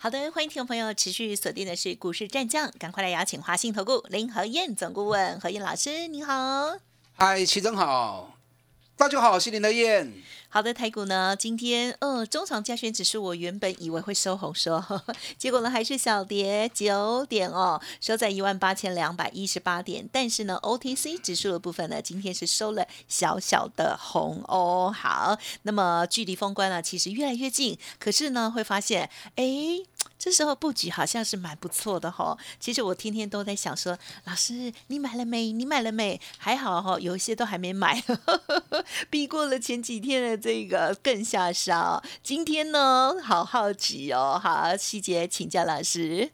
好的，欢迎听众朋友持续锁定的是股市战将，赶快来邀请华信投顾林和燕总顾问何燕老师，你好。嗨，齐总好，大家好，我是林德燕。好的，台股呢，今天呃，中长加权指数，我原本以为会收红收，结果呢还是小跌九点哦，收在一万八千两百一十八点。但是呢，OTC 指数的部分呢，今天是收了小小的红哦。好，那么距离封关呢，其实越来越近，可是呢，会发现，哎。这时候布局好像是蛮不错的哈。其实我天天都在想说，老师你买了没？你买了没？还好哈，有一些都还没买，避过了前几天的这个更下杀。今天呢，好好奇哦。好，细节请教老师，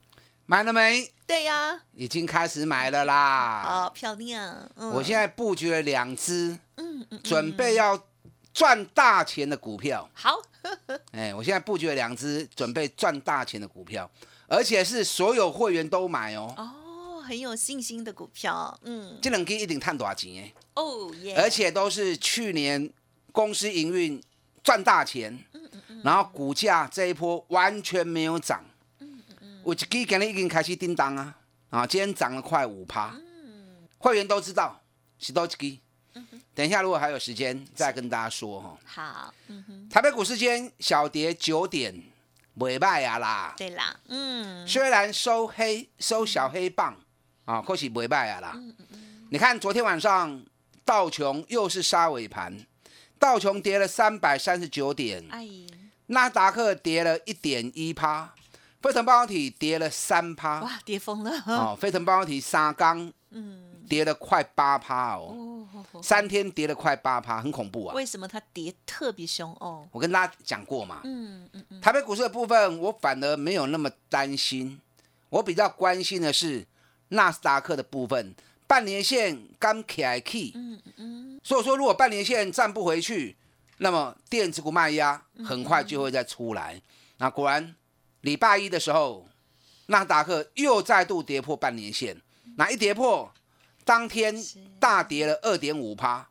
买了没？对呀，已经开始买了啦。好漂亮。我现在布局了两只，嗯嗯，准备要赚大钱的股票。好。哎，我现在布局了两只准备赚大钱的股票，而且是所有会员都买哦。哦，很有信心的股票，嗯，这两支一定赚多少钱哎？哦耶！而且都是去年公司营运赚大钱，嗯嗯嗯，然后股价这一波完全没有涨，嗯嗯嗯，我今天已经开始叮当啊，啊，今天涨了快五趴，嗯，会员都知道是多一支。等一下，如果还有时间，再跟大家说哈。好，嗯哼。台北股市间小跌九点，尾败呀啦。对啦，嗯。虽然收黑，收小黑棒啊，可是尾败啊啦。嗯嗯嗯。你看昨天晚上道琼又是杀尾盘，道琼跌了三百三十九点，哎，纳达克跌了一点一趴，飞腾半导体跌了三趴，哇，跌疯了。哦，飞腾半导体三钢，嗯。跌了快八趴哦，三天跌了快八趴，很恐怖啊！为什么它跌特别凶哦？我跟大家讲过嘛，嗯嗯嗯，台北股市的部分，我反而没有那么担心，我比较关心的是纳斯达克的部分，半年线刚起来 key，嗯嗯，所以说如果半年线站不回去，那么电子股卖压很快就会再出来。那果然礼拜一的时候，纳斯达克又再度跌破半年线，那一跌破。当天大跌了二点五趴，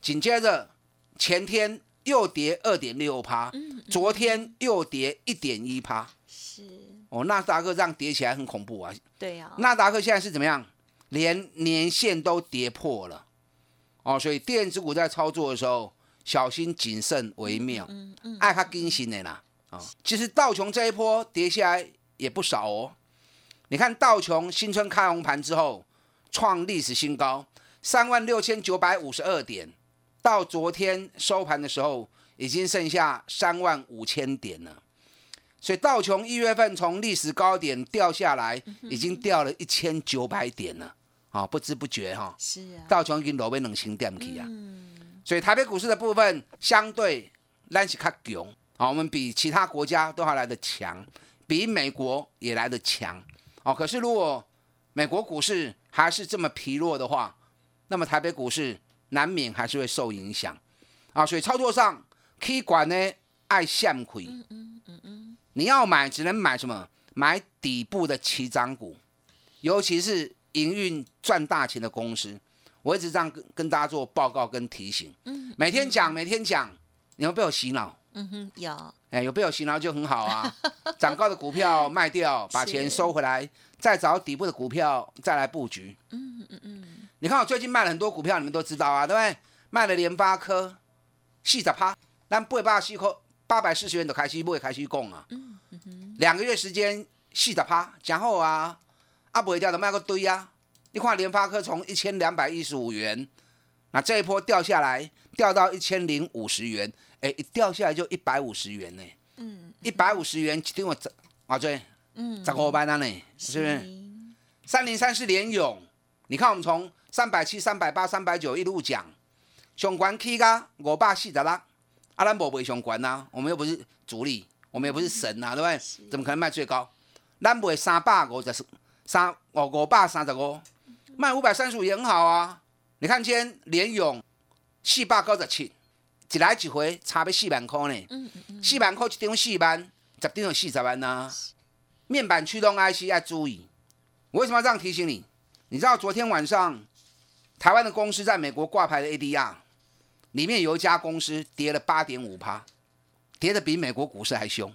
紧接着前天又跌二点六趴，昨天又跌一点一趴。是哦，纳达克这样跌起来很恐怖啊。对呀，纳达克现在是怎么样？连年线都跌破了。哦，所以电子股在操作的时候，小心谨慎为妙。嗯嗯，爱它更新的啦。啊，其实道琼这一波跌下来也不少哦。你看道琼新春开红盘之后。创历史新高，三万六千九百五十二点，到昨天收盘的时候，已经剩下三万五千点了。所以道琼一月份从历史高点掉下来，已经掉了一千九百点了。啊，不知不觉哈，是啊，道琼已经落尾两千点去啊。所以台北股市的部分相对咱是较强，啊，我们比其他国家都还来得强，比美国也来得强。哦，可是如果美国股市，还是这么疲弱的话，那么台北股市难免还是会受影响啊。所以操作上，K 管呢爱向亏，嗯嗯嗯嗯，你要买只能买什么？买底部的起涨股，尤其是营运赚大钱的公司。我一直这样跟跟大家做报告跟提醒，嗯，每天讲每天讲，你们被我洗脑？嗯哼，有，哎，有被我洗脑就很好啊。涨高的股票卖掉，把钱收回来。再找底部的股票再来布局。嗯嗯嗯。你看我最近卖了很多股票，你们都知道啊，对不对？卖了联发科，四十趴，但八百四颗八百四十元都开始不会开始供啊。嗯嗯两个月时间四十趴，然后啊，啊不会掉的卖个堆啊。你看联发科从一千两百一十五元，那这一波掉下来，掉到一千零五十元，哎，一掉下来就一百五十元呢。嗯。一百五十元，听我这阿追。嗯，涨个班单呢？是不是？三零三是联勇，你看我们从三百七、三百八、三百九一路讲，上关 K 噶五百四十六，阿兰博不会上关呐，我们又不是主力，我们也不是神呐，对不对？怎么可能卖最高？咱卖三百五十三，五五百三十五，卖五百三十五也很好啊。你看今天联勇四百九十七，一来一回差要四万块呢。嗯嗯嗯，四万块一张四万，十张有四十万呐、面板驱动 IC 要注意，我为什么要这样提醒你？你知道昨天晚上台湾的公司在美国挂牌的 ADR 里面有一家公司跌了八点五趴，跌的比美国股市还凶。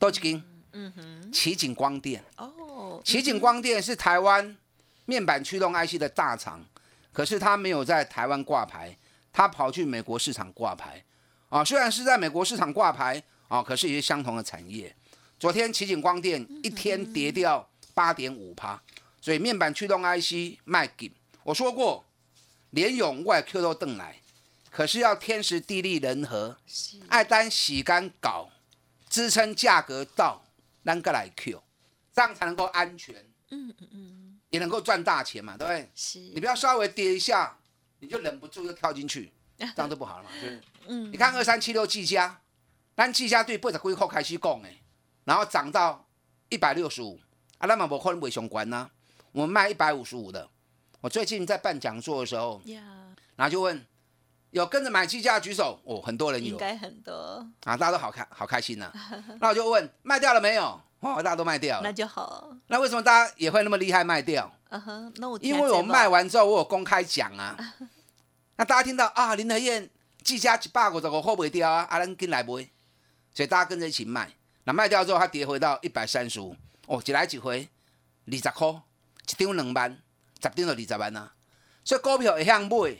多几根？嗯哼，奇景光电，哦，奇景光电是台湾面板驱动 IC 的大厂，可是它没有在台湾挂牌，它跑去美国市场挂牌。啊，虽然是在美国市场挂牌啊，可是也是相同的产业。昨天奇景光电一天跌掉八点五趴，所以面板驱动 IC 卖给。我说过，联勇外 Q 都登来，可是要天时地利人和，是爱单洗干搞，支撑价格到，啷个来 Q，这样才能够安全，嗯嗯嗯，也能够赚大钱嘛，对不对？是，你不要稍微跌一下，你就忍不住又跳进去，这样就不好了嘛，就是。嗯你看二三七六技嘉，咱技嘉对八十几块开始讲诶，然后涨到一百六十五，啊，那么我可能不上关呐，我们卖一百五十五的。我最近在办讲座的时候，呀，然后就问有跟着买技嘉的举手，哦，很多人有应该很多，啊，大家都好开好开心呐、那我就问卖掉了没有？哦，大家都卖掉那了。就好，那为什么大家也会那么厉害卖掉？嗯哼，那我因为我卖完之后，我有公开讲啊。那大家听到啊，林和燕技嘉一百五十五块卖掉啊，阿兰跟来买，所以大家跟着一起卖。那卖掉之后，它跌回到一百三十五，哦，一来一回二十块，一张两万，十张就二十万啊。所以股票会向买，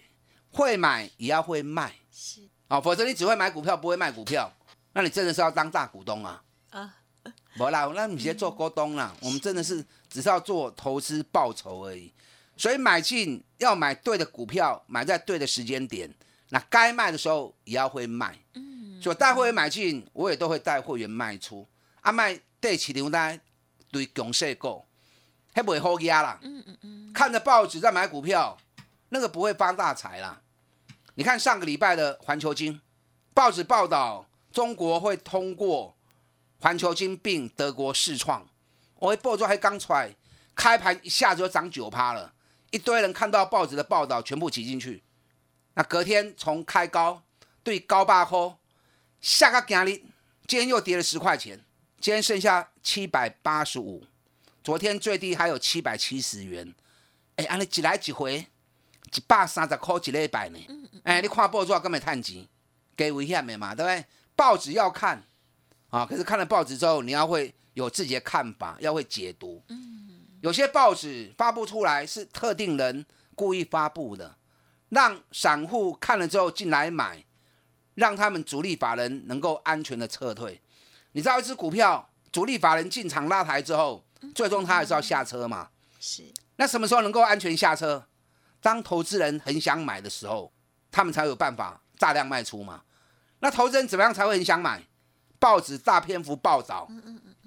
会买也要会卖是啊、否则你只会买股票不会卖股票，那你真的是要当大股东啊。啊，没啦，那你先做股东啦。我们真的是只是要做投资报酬而已。所以买进要买对的股票，买在对的时间点。那该卖的时候也要会卖。嗯，所以带会员买进，我也都会带会员卖出。啊，卖对起牛单对强势股，还不会好压啦。嗯嗯嗯，看着报纸在买股票，那个不会发大财啦。你看上个礼拜的环球金，报纸报道中国会通过环球金并德国试创，我一报纸还刚出来，开盘一下子就涨九趴了，一堆人看到报纸的报道全部挤进去。那隔天从开高对高八块，下个今日今天又跌了十块钱，今天剩下七百八十五，昨天最低还有七百七十元。哎，安尼一来一回，一百三十块一礼拜呢。哎，你看报纸根本趁钱，给危险的嘛，对不对？报纸要看啊，可是看了报纸之后，你要会有自己的看法，要会解读。有些报纸发布出来是特定人故意发布的，让散户看了之后进来买，让他们主力法人能够安全的撤退。你知道一只股票主力法人进场拉抬之后，最终他还是要下车嘛？是那什么时候能够安全下车？当投资人很想买的时候，他们才有办法大量卖出嘛。那投资人怎么样才会很想买？报纸大篇幅报道，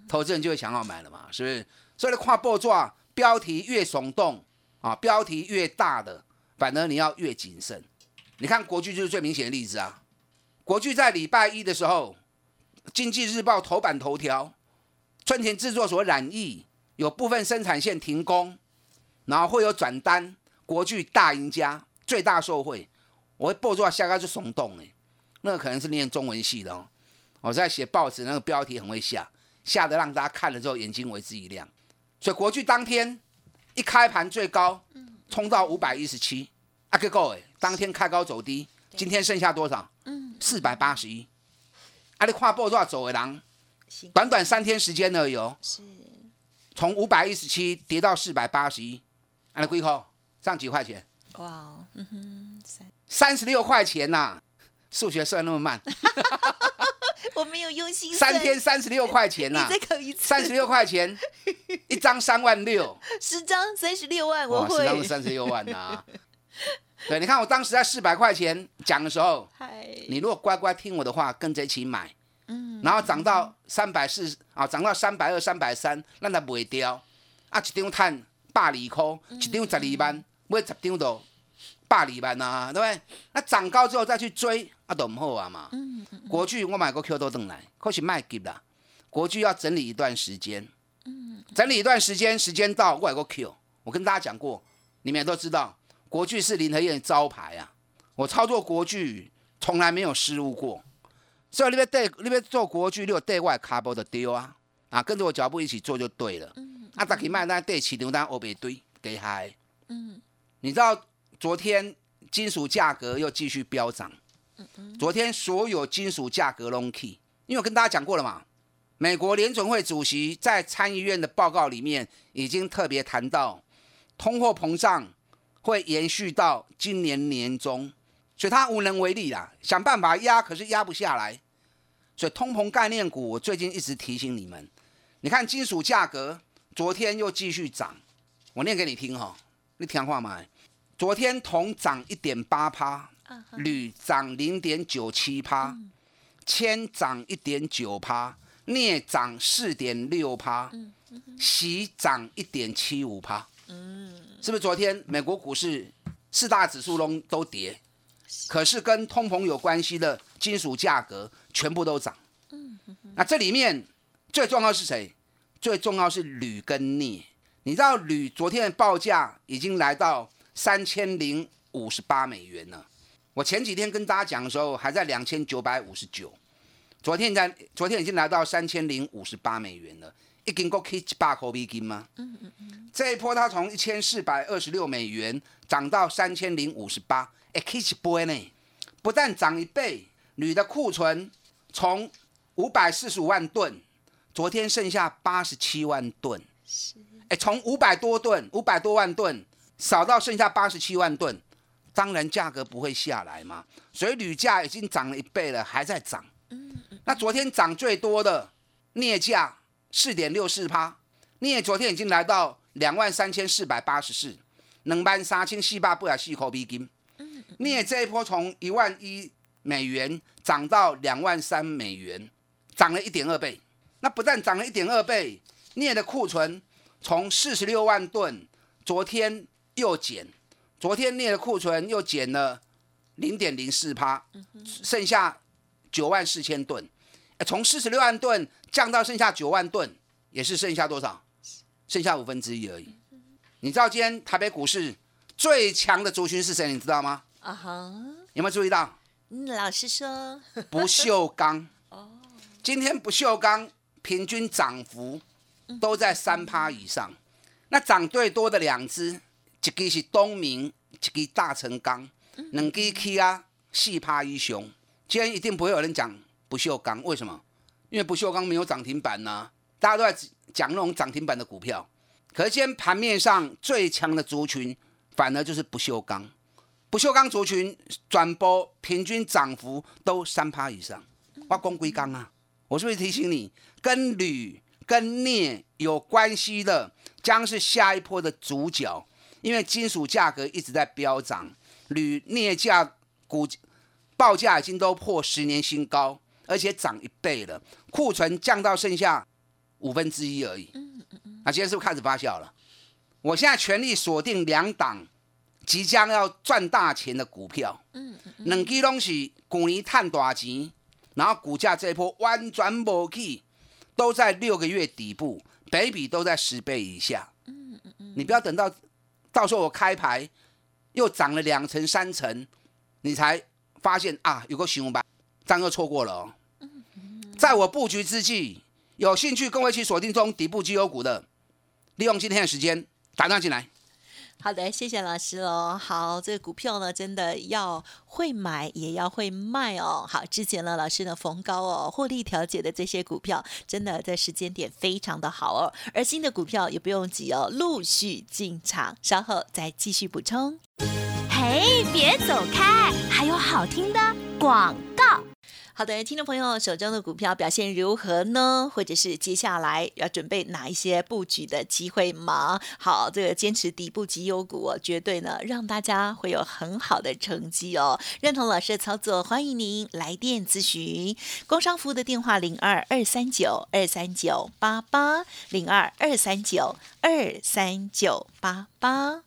投资人就会想要买了嘛，是不是？所以你看报纸啊，标题越耸动啊，标题越大的，反而你要越谨慎。你看国巨就是最明显的例子啊。国巨在礼拜一的时候，《经济日报》头版头条，春田制作所染疫，有部分生产线停工，然后会有转单，国巨大赢家，最大受惠。我会报出来下个就耸动哎，那个可能是念中文系的哦。我在写报纸，那个标题很会下，下的让大家看了之后眼睛为之一亮。所以国巨当天一开盘最高冲到五百一十七，啊个够哎，当天开高走低，今天剩下多少？嗯，四百八十一。啊，你跨步多少走的人，短短三天时间而已哦。是从五百一十七跌到四百八十一，啊，你几块？上几块钱？哇，嗯哼，三，三十六块钱呐、数学算那么慢，我没有用心三天三十六块钱呐、你再考一次，三十六块钱，一张三万六，十张三十六万，我会，十张会，三十六万呐、对，你看我当时在四百块钱讲的时候，嗨，你如果乖乖听我的话，跟着一起买，嗯，然后涨到三百四啊，涨到三百二、三百三，让它不会掉。啊，一张碳百二块，一张十二万，买十张就百二万啊，对不对？那涨高之后再去追，啊，都唔好啊嘛。嗯嗯国巨我买过 Q 都等来，可是卖急啦。国巨要整理一段时间，嗯整理一段时间，时间到我买过 Q，我跟大家讲过，你们也都知道，国巨是林和燕招牌啊，我操作国巨从来没有失误过。所以那边对，那边做国巨，你有对外卡波的丢啊，啊，跟着我脚步一起做就对了。嗯啊，大家卖单对起牛单欧北堆给嗨。嗯，你知道昨天金属价格又继续飙涨。昨天所有金属价格 long key，因为我跟大家讲过了嘛，美国联准会主席在参议院的报告里面已经特别谈到，通货膨胀会延续到今年年中，所以他无能为力啦，想办法压，可是压不下来。所以通膨概念股，我最近一直提醒你们，你看金属价格昨天又继续涨，我念给你听哈，你听话吗？昨天铜涨一点八趴。铝涨零点九七趴，铅涨一点九趴，镍涨四点六趴，锡涨一点七五趴。嗯，是不是昨天美国股市四大指数中都跌？可是跟通膨有关系的金属价格全部都涨。嗯，那这里面最重要是谁？最重要是铝跟镍。你知道铝昨天的报价已经来到三千零五十八美元呢。我前几天跟大家讲的时候，还在两千九百五十九，昨天在昨天已经来到三千零五十八美元了，一斤够可以八口币金吗？嗯嗯嗯。这一波它从一千四百二十六美元涨到三千零五十八，哎，可以波呢，不但涨一倍，铝的库存从五百四十五万吨，昨天剩下八十七万吨，是，哎，从五百多吨、五百多万吨少到剩下八十七万吨。当然价格不会下来嘛，所以铝价已经涨了一倍了，还在涨。那昨天涨最多的镍价四点六四趴，镍昨天已经来到两万三千四百八十四，两万三千四百八十四块美金。镍这一波从一万一美元涨到两万三美元，涨了一点二倍。那不但涨了一点二倍，镍的库存从四十六万吨，昨天又减。昨天镍的库存又减了零点零四趴，剩下九万四千吨，从四十六万吨降到剩下九万吨，也是剩下多少？剩下五分之一而已。你知道今天台北股市最强的族群是谁？你知道吗？啊哈，有没有注意到？老实说，不锈钢。哦，今天不锈钢平均涨幅都在三趴以上，那涨最多的两只。一支是东明，一支大成钢，两支起啊四趴以上。今天一定不会有人讲不锈钢，为什么？因为不锈钢没有涨停板呐，大家都在讲那种涨停板的股票。可是今天盘面上最强的族群，反而就是不锈钢。不锈钢族群转播平均涨幅都三趴以上。挖光硅钢啊，我是不是提醒你，跟铝、跟镍有关系的，将是下一波的主角。因为金属价格一直在飙涨，铝镍价股报价已经都破十年新高，而且涨一倍了，库存降到剩下五分之一而已。嗯嗯嗯。那今天是不是开始发酵了？我现在全力锁定两档即将要赚大钱的股票。嗯嗯。两支东西去年赚大钱，然后股价这一波完全无去，都在六个月底部，北比都在十倍以下。嗯嗯嗯。你不要等到。到时候我开牌又涨了两成三成，你才发现啊，有个熊板，张又错过了哦。在我布局之际，有兴趣跟我一起锁定中底部绩优股的，利用今天的时间打电进来。好的，谢谢老师哦。好，这个股票呢，真的要会买，也要会卖哦。好，之前呢，老师呢逢高哦获利调节的这些股票，真的在时间点非常的好哦。而新的股票也不用急哦，陆续进场，稍后再继续补充。嘿，别走开，还有好听的广。好的，听众朋友，手中的股票表现如何呢？或者是接下来要准备哪一些布局的机会吗？好，这个坚持底部绩优股，绝对呢让大家会有很好的成绩哦。认同老师的操作，欢迎您来电咨询，工商服务的电话零二二三九二三九八八零二二三九二三九八八。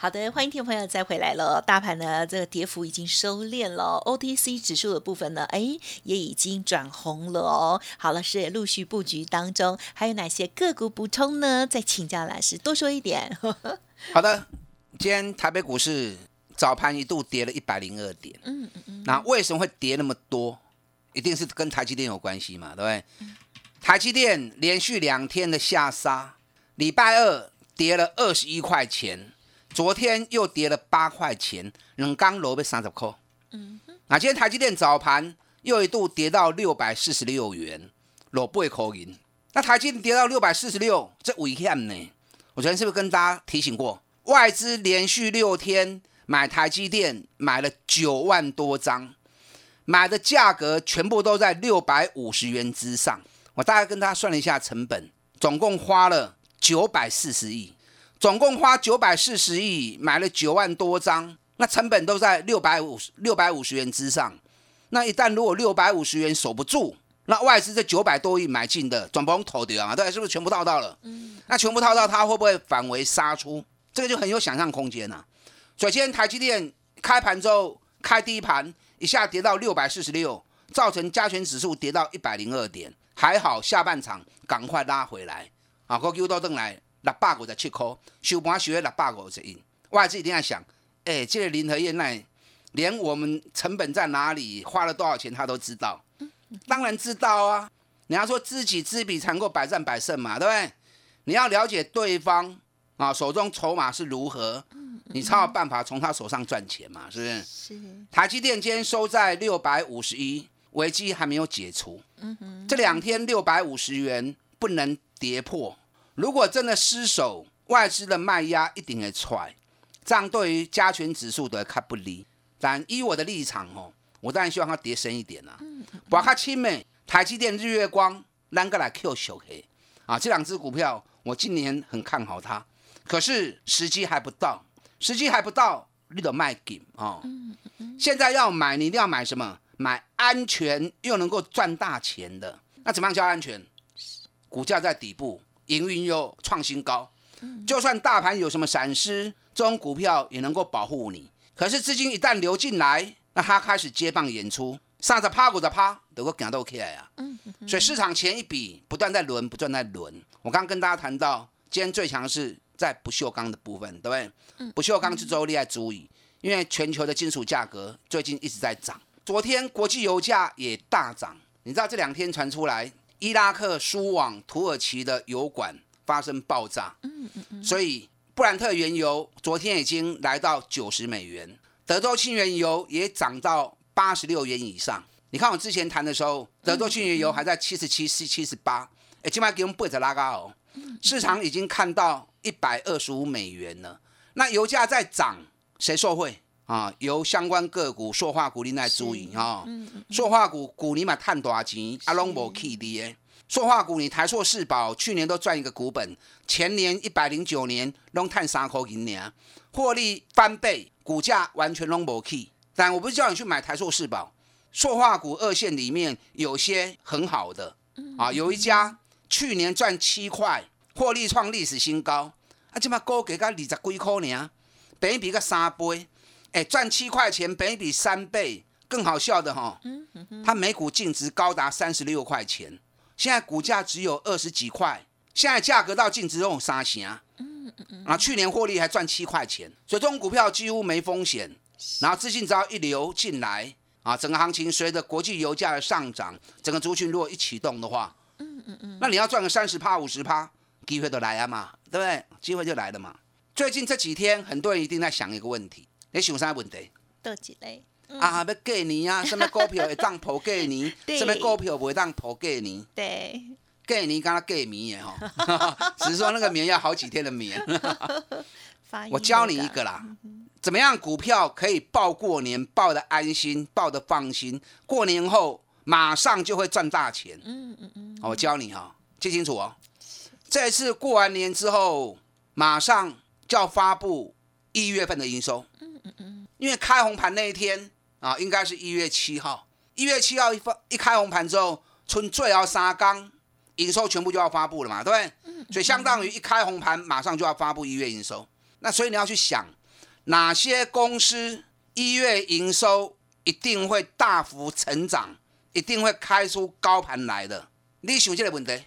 好的，欢迎听众朋友再回来了。大盘呢，这个跌幅已经收敛了，OTC 指数的部分呢，哎，也已经转红了哦。好了，是陆续布局当中，还有哪些个股补充呢？再请教老师多说一点。好的，今天台北股市早盘一度跌了一百零二点，嗯嗯嗯，那为什么会跌那么多？一定是跟台积电有关系嘛，对不对？台积电连续两天的下杀，礼拜二跌了二十一块钱。昨天又跌了八块钱，冷刚楼被三十块。嗯，那今天台积电早盘又一度跌到六百四十六元，落八块银。那台积电跌到六百四十六，这危险呢？我昨天是不是跟大家提醒过，外资连续六天买台积电买了九万多张，买的价格全部都在六百五十元之上。我大概跟大家算了一下成本，总共花了九百四十亿。总共花九百四十亿买了九万多张，那成本都在六百五十六百五十元之上。那一旦如果六百五十元守不住，那外资这九百多亿买进的，总不能投掉啊？对，是不是全部套到了？嗯。那全部套到，它会不会反为杀出？这个就很有想象空间呐。首先，台积电开盘之后开第一盘一下跌到六百四十六，造成加权指数跌到一百零二点，还好下半场赶快拉回来啊，高 Q 到正来。六百五十七块，收盘收在六百五十一。外资一定要想，哎，这个林和燕那连我们成本在哪里，花了多少钱，他都知道。当然知道啊！你要说知己知彼，才能够百战百胜嘛，对不对？你要了解对方啊，手中筹码是如何，你才有办法从他手上赚钱嘛，是不是？是。台积电今天收在六百五十一，危机还没有解除。嗯哼。这两天六百五十元不能跌破。如果真的失守，外资的卖压一定会出来，这样对于加权指数的看不利。但依我的立场哦，我当然希望它跌深一点啦。把它亲美、台积电、日月光、啷个来 Q 小黑啊，这两只股票我今年很看好它，可是时机还不到，时机还不到，你得卖紧啊。现在要买，你一定要买什么？买安全又能够赚大钱的。那怎么样叫安全？股价在底部。营运又创新高，就算大盘有什么闪失，这种股票也能够保护你。可是资金一旦流进来，那它开始接棒演出，上着趴，股着趴，都够讲到 OK 啊。所以市场前一笔不断在轮，不断在轮。我刚刚跟大家谈到，今天最强是在不锈钢的部分，对不对？不锈钢是周厉害足以，因为全球的金属价格最近一直在涨。昨天国际油价也大涨，你知道这两天传出来。伊拉克输往土耳其的油管发生爆炸，所以布兰特原油昨天已经来到九十美元，德州轻原油也涨到八十六元以上。你看我之前谈的时候，德州轻原油还在七十七、七七十八，哎，起码给我们背着拉高哦。市场已经看到一百二十五美元了，那油价在涨，谁受惠？啊，由相关个股、塑化股你来注意哈。塑化股股你嘛赚多少钱？阿龙无去的。塑化股你台塑、世宝去年都赚一个股本，前年一百零九年拢赚三块银呢，获利翻倍，股价完全拢无去。但我不是叫你去买台塑、世宝，塑化股二线里面有些很好的啊，有一家去年赚七块，获利创历史新高，啊，这嘛高给个二十几块呢，比比个三倍。哎，赚七块钱，本比三倍，更好笑的哈，它每股净值高达三十六块钱，现在股价只有二十几块，现在价格到净值都有三成啊，啊，去年获利还赚七块钱，所以这种股票几乎没风险，然后资金只要一流进来啊，整个行情随着国际油价的上涨，整个族群如果一启动的话，嗯嗯嗯，那你要赚个三十趴五十趴，机会都来了嘛，对不对？机会就来了嘛。最近这几天，很多人一定在想一个问题，你想啥问题？多几类，啊，要过年啊，什么股票会当破过年？对什么股票不会当破过年？对，过年刚刚过眠的哈，只是说那个眠要好几天的眠。我教你一个啦，怎么样股票可以报过年，报的安心，报的放心，过年后马上就会赚大钱。嗯嗯嗯，我教你哈，记清楚哦。这次过完年之后，马上就要发布一月份的营收。嗯嗯嗯。因为开红盘那一天啊，应该是一月七号。一月七号一发一开红盘之后，春最要三缸营收全部就要发布了嘛，对不对？所以相当于一开红盘，马上就要发布一月营收。那所以你要去想，哪些公司一月营收一定会大幅成长，一定会开出高盘来的。你想这个问题，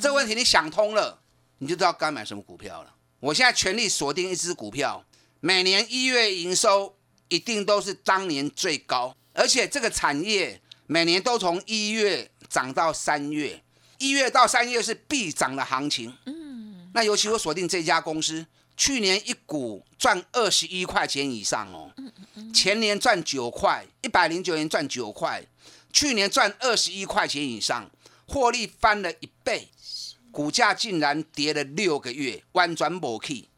这个问题你想通了，你就知道该买什么股票了。我现在全力锁定一只股票，每年一月营收一定都是当年最高，而且这个产业每年都从一月涨到三月，一月到三月是必涨的行情。嗯，那尤其我锁定这家公司，去年一股赚二十一块钱以上哦，前年赚九块，一百零九年赚九块，去年赚二十一块钱以上，获利翻了一倍，股价竟然跌了六个月，弯转抹 key。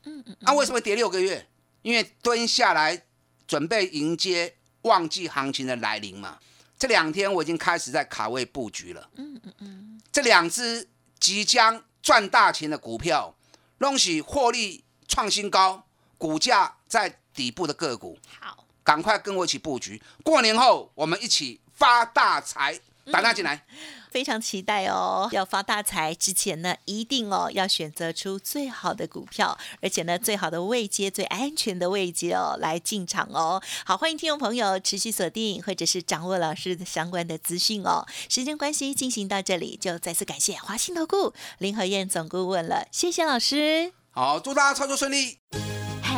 那、为什么跌六个月？因为蹲下来准备迎接旺季行情的来临嘛。这两天我已经开始在卡位布局了。嗯嗯嗯，这两只即将赚大钱的股票，恭喜获利创新高，股价在底部的个股，好，赶快跟我一起布局。过年后我们一起发大财，打电话进来。非常期待哦！要发大财之前呢，一定哦要选择出最好的股票，而且呢最好的位阶、最安全的位阶哦来进场哦。好，欢迎听众朋友持续锁定或者是掌握老师的相关的资讯哦。时间关系，进行到这里，就再次感谢华信投顾林和燕总顾问了，谢谢老师。好，祝大家操作顺利。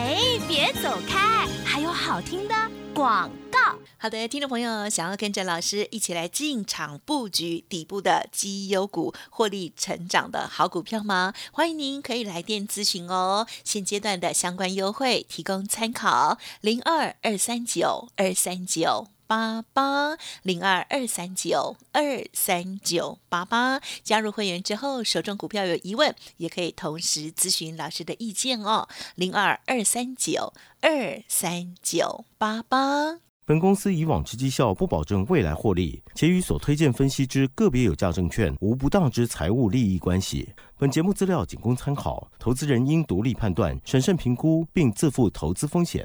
哎，别走开，还有好听的广告。好的，听众朋友，想要跟着老师一起来进场布局底部的绩优股、获利成长的好股票吗？欢迎您可以来电咨询哦。现阶段的相关优惠提供参考：零二二三九二三九。八八零二二三九二三九八八，加入会员之后，手中股票有疑问，也可以同时咨询老师的意见哦。零二二三九二三九八八。本公司以往之绩效不保证未来获利，且与所推荐分析之个别有价证券无不当之财务利益关系。本节目资料仅供参考，投资人应独立判断、审慎评估，并自负投资风险。